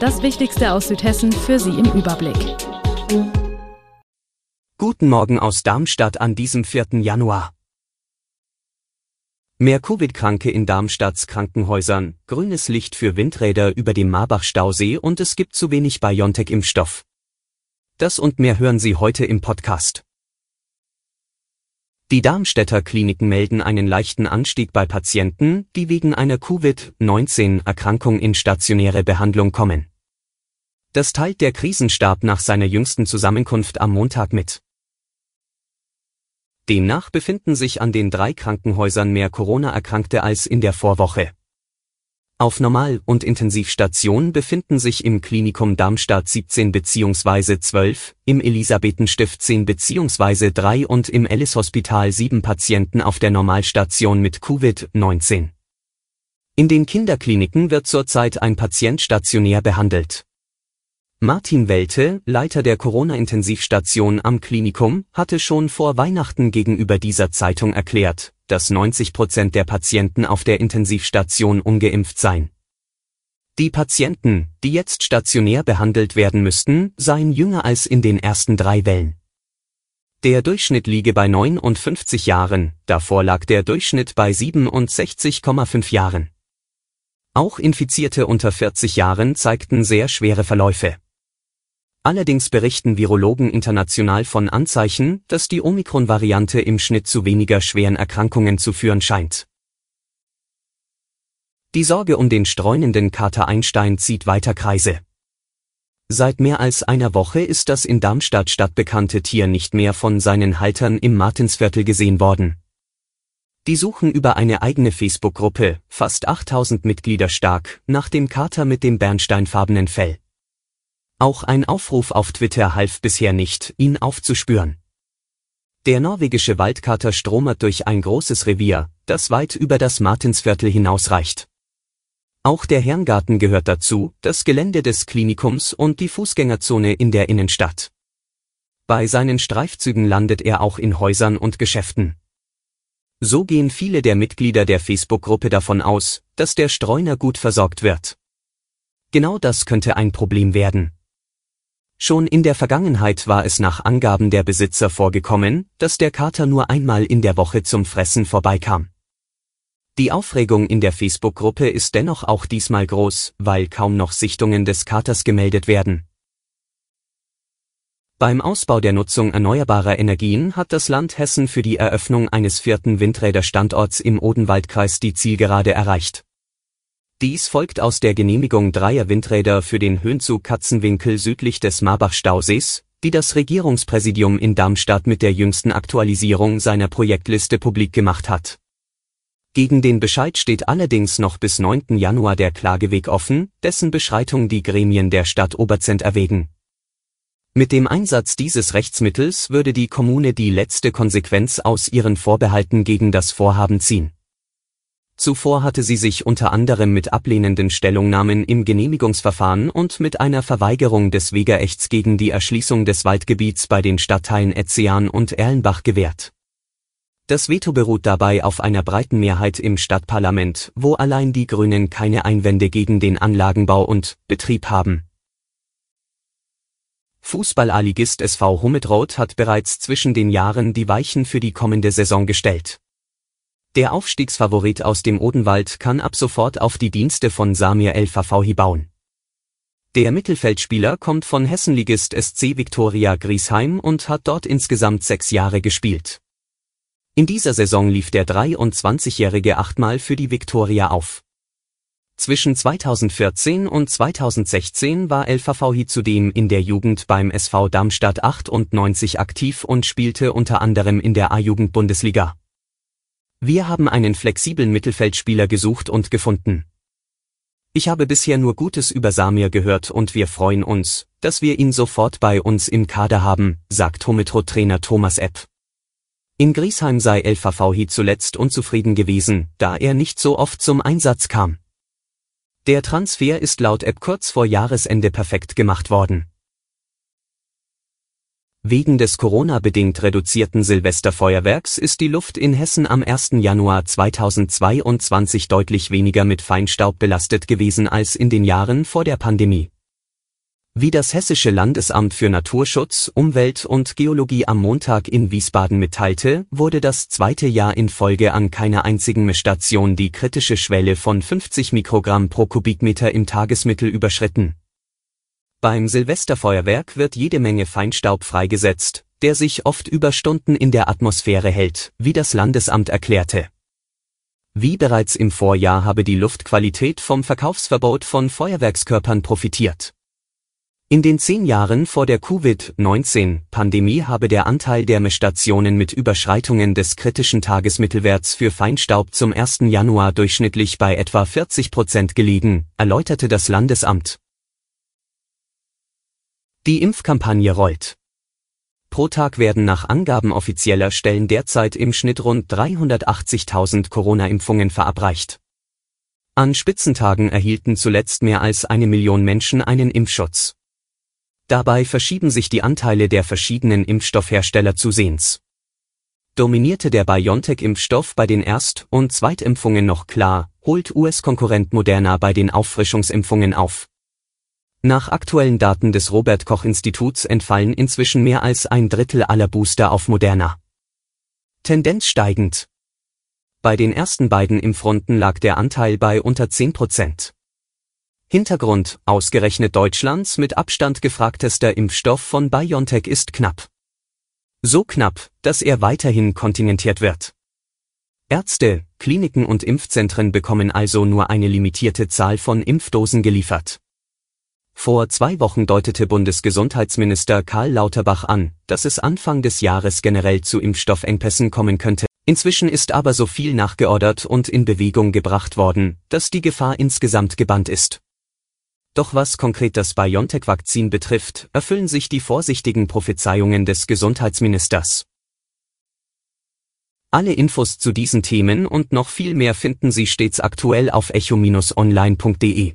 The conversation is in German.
Das Wichtigste aus Südhessen für Sie im Überblick. Guten Morgen aus Darmstadt an diesem 4. Januar. Mehr Covid-Kranke in Darmstadts Krankenhäusern, grünes Licht für Windräder über dem Marbach-Stausee und es gibt zu wenig BioNTech-Impfstoff. Das und mehr hören Sie heute im Podcast. Die Darmstädter Kliniken melden einen leichten Anstieg bei Patienten, die wegen einer Covid-19-Erkrankung in stationäre Behandlung kommen. Das teilt der Krisenstab nach seiner jüngsten Zusammenkunft am Montag mit. Demnach befinden sich an den drei Krankenhäusern mehr Corona-Erkrankte als in der Vorwoche. Auf Normal- und Intensivstation befinden sich im Klinikum Darmstadt 17 bzw. 12, im Elisabethenstift 10 bzw. 3 und im Ellis Hospital 7 Patienten auf der Normalstation mit Covid-19. In den Kinderkliniken wird zurzeit ein Patient stationär behandelt. Martin Welte, Leiter der Corona-Intensivstation am Klinikum, hatte schon vor Weihnachten gegenüber dieser Zeitung erklärt, dass 90 Prozent der Patienten auf der Intensivstation ungeimpft seien. Die Patienten, die jetzt stationär behandelt werden müssten, seien jünger als in den ersten drei Wellen. Der Durchschnitt liege bei 59 Jahren, davor lag der Durchschnitt bei 67,5 Jahren. Auch Infizierte unter 40 Jahren zeigten sehr schwere Verläufe. Allerdings berichten Virologen international von Anzeichen, dass die Omikron-Variante im Schnitt zu weniger schweren Erkrankungen zu führen scheint. Die Sorge um den streunenden Kater Einstein zieht weiter Kreise. Seit mehr als einer Woche ist das in Darmstadt stadtbekannte Tier nicht mehr von seinen Haltern im Martinsviertel gesehen worden. Die suchen über eine eigene Facebook-Gruppe, fast 8000 Mitglieder stark, nach dem Kater mit dem bernsteinfarbenen Fell. Auch ein Aufruf auf Twitter half bisher nicht, ihn aufzuspüren. Der norwegische Waldkater stromert durch ein großes Revier, das weit über das Martinsviertel hinausreicht. Auch der Herrengarten gehört dazu, das Gelände des Klinikums und die Fußgängerzone in der Innenstadt. Bei seinen Streifzügen landet er auch in Häusern und Geschäften. So gehen viele der Mitglieder der Facebook-Gruppe davon aus, dass der Streuner gut versorgt wird. Genau das könnte ein Problem werden. Schon in der Vergangenheit war es nach Angaben der Besitzer vorgekommen, dass der Kater nur einmal in der Woche zum Fressen vorbeikam. Die Aufregung in der Facebook-Gruppe ist dennoch auch diesmal groß, weil kaum noch Sichtungen des Katers gemeldet werden. Beim Ausbau der Nutzung erneuerbarer Energien hat das Land Hessen für die Eröffnung eines vierten Windräderstandorts im Odenwaldkreis die Zielgerade erreicht. Dies folgt aus der Genehmigung dreier Windräder für den Höhenzug Katzenwinkel südlich des Marbach-Stausees, die das Regierungspräsidium in Darmstadt mit der jüngsten Aktualisierung seiner Projektliste publik gemacht hat. Gegen den Bescheid steht allerdings noch bis 9. Januar der Klageweg offen, dessen Beschreitung die Gremien der Stadt Oberzent erwägen. Mit dem Einsatz dieses Rechtsmittels würde die Kommune die letzte Konsequenz aus ihren Vorbehalten gegen das Vorhaben ziehen. Zuvor hatte sie sich unter anderem mit ablehnenden Stellungnahmen im Genehmigungsverfahren und mit einer Verweigerung des Wegerechts gegen die Erschließung des Waldgebiets bei den Stadtteilen Etzean und Erlenbach gewährt. Das Veto beruht dabei auf einer breiten Mehrheit im Stadtparlament, wo allein die Grünen keine Einwände gegen den Anlagenbau und Betrieb haben. Fußball-A-Ligist SV Hummetroth hat bereits zwischen den Jahren die Weichen für die kommende Saison gestellt. Der Aufstiegsfavorit aus dem Odenwald kann ab sofort auf die Dienste von Samir El Fafahi bauen. Der Mittelfeldspieler kommt von Hessenligist SC Viktoria Griesheim und hat dort insgesamt sechs Jahre gespielt. In dieser Saison lief der 23-Jährige achtmal für die Viktoria auf. Zwischen 2014 und 2016 war El Fafahi zudem in der Jugend beim SV Darmstadt 98 aktiv und spielte unter anderem in der A-Jugend-Bundesliga. Wir haben einen flexiblen Mittelfeldspieler gesucht und gefunden. Ich habe bisher nur Gutes über Samir gehört und wir freuen uns, dass wir ihn sofort bei uns im Kader haben, sagt Hometro-Trainer Thomas Epp. In Griesheim sei Fafahi zuletzt unzufrieden gewesen, da er nicht so oft zum Einsatz kam. Der Transfer ist laut App kurz vor Jahresende perfekt gemacht worden. Wegen des Corona-bedingt reduzierten Silvesterfeuerwerks ist die Luft in Hessen am 1. Januar 2022 deutlich weniger mit Feinstaub belastet gewesen als in den Jahren vor der Pandemie. Wie das Hessische Landesamt für Naturschutz, Umwelt und Geologie am Montag in Wiesbaden mitteilte, wurde das zweite Jahr in Folge an keiner einzigen Messstation die kritische Schwelle von 50 Mikrogramm pro Kubikmeter im Tagesmittel überschritten beim Silvesterfeuerwerk wird jede Menge Feinstaub freigesetzt, der sich oft über Stunden in der Atmosphäre hält, wie das Landesamt erklärte. Wie bereits im Vorjahr habe die Luftqualität vom Verkaufsverbot von Feuerwerkskörpern profitiert. In den zehn Jahren vor der Covid-19-Pandemie habe der Anteil der Messstationen mit Überschreitungen des kritischen Tagesmittelwerts für Feinstaub zum 1. Januar durchschnittlich bei etwa 40 Prozent gelegen, erläuterte das Landesamt. Die Impfkampagne rollt. Pro Tag werden nach Angaben offizieller Stellen derzeit im Schnitt rund 380.000 Corona-Impfungen verabreicht. An Spitzentagen erhielten zuletzt mehr als eine Million Menschen einen Impfschutz. Dabei verschieben sich die Anteile der verschiedenen Impfstoffhersteller zusehends. Dominierte der BioNTech-Impfstoff bei den Erst- und Zweitimpfungen noch klar, holt US-Konkurrent Moderna bei den Auffrischungsimpfungen auf. Nach aktuellen Daten des Robert Koch Instituts entfallen inzwischen mehr als ein Drittel aller Booster auf Moderna. Tendenz steigend. Bei den ersten beiden Impfrunden lag der Anteil bei unter 10 Prozent. Hintergrund, ausgerechnet Deutschlands mit Abstand gefragtester Impfstoff von BioNTech ist knapp. So knapp, dass er weiterhin kontingentiert wird. Ärzte, Kliniken und Impfzentren bekommen also nur eine limitierte Zahl von Impfdosen geliefert. Vor zwei Wochen deutete Bundesgesundheitsminister Karl Lauterbach an, dass es Anfang des Jahres generell zu Impfstoffengpässen kommen könnte. Inzwischen ist aber so viel nachgeordert und in Bewegung gebracht worden, dass die Gefahr insgesamt gebannt ist. Doch was konkret das BioNTech-Vakzin betrifft, erfüllen sich die vorsichtigen Prophezeiungen des Gesundheitsministers. Alle Infos zu diesen Themen und noch viel mehr finden Sie stets aktuell auf echo-online.de.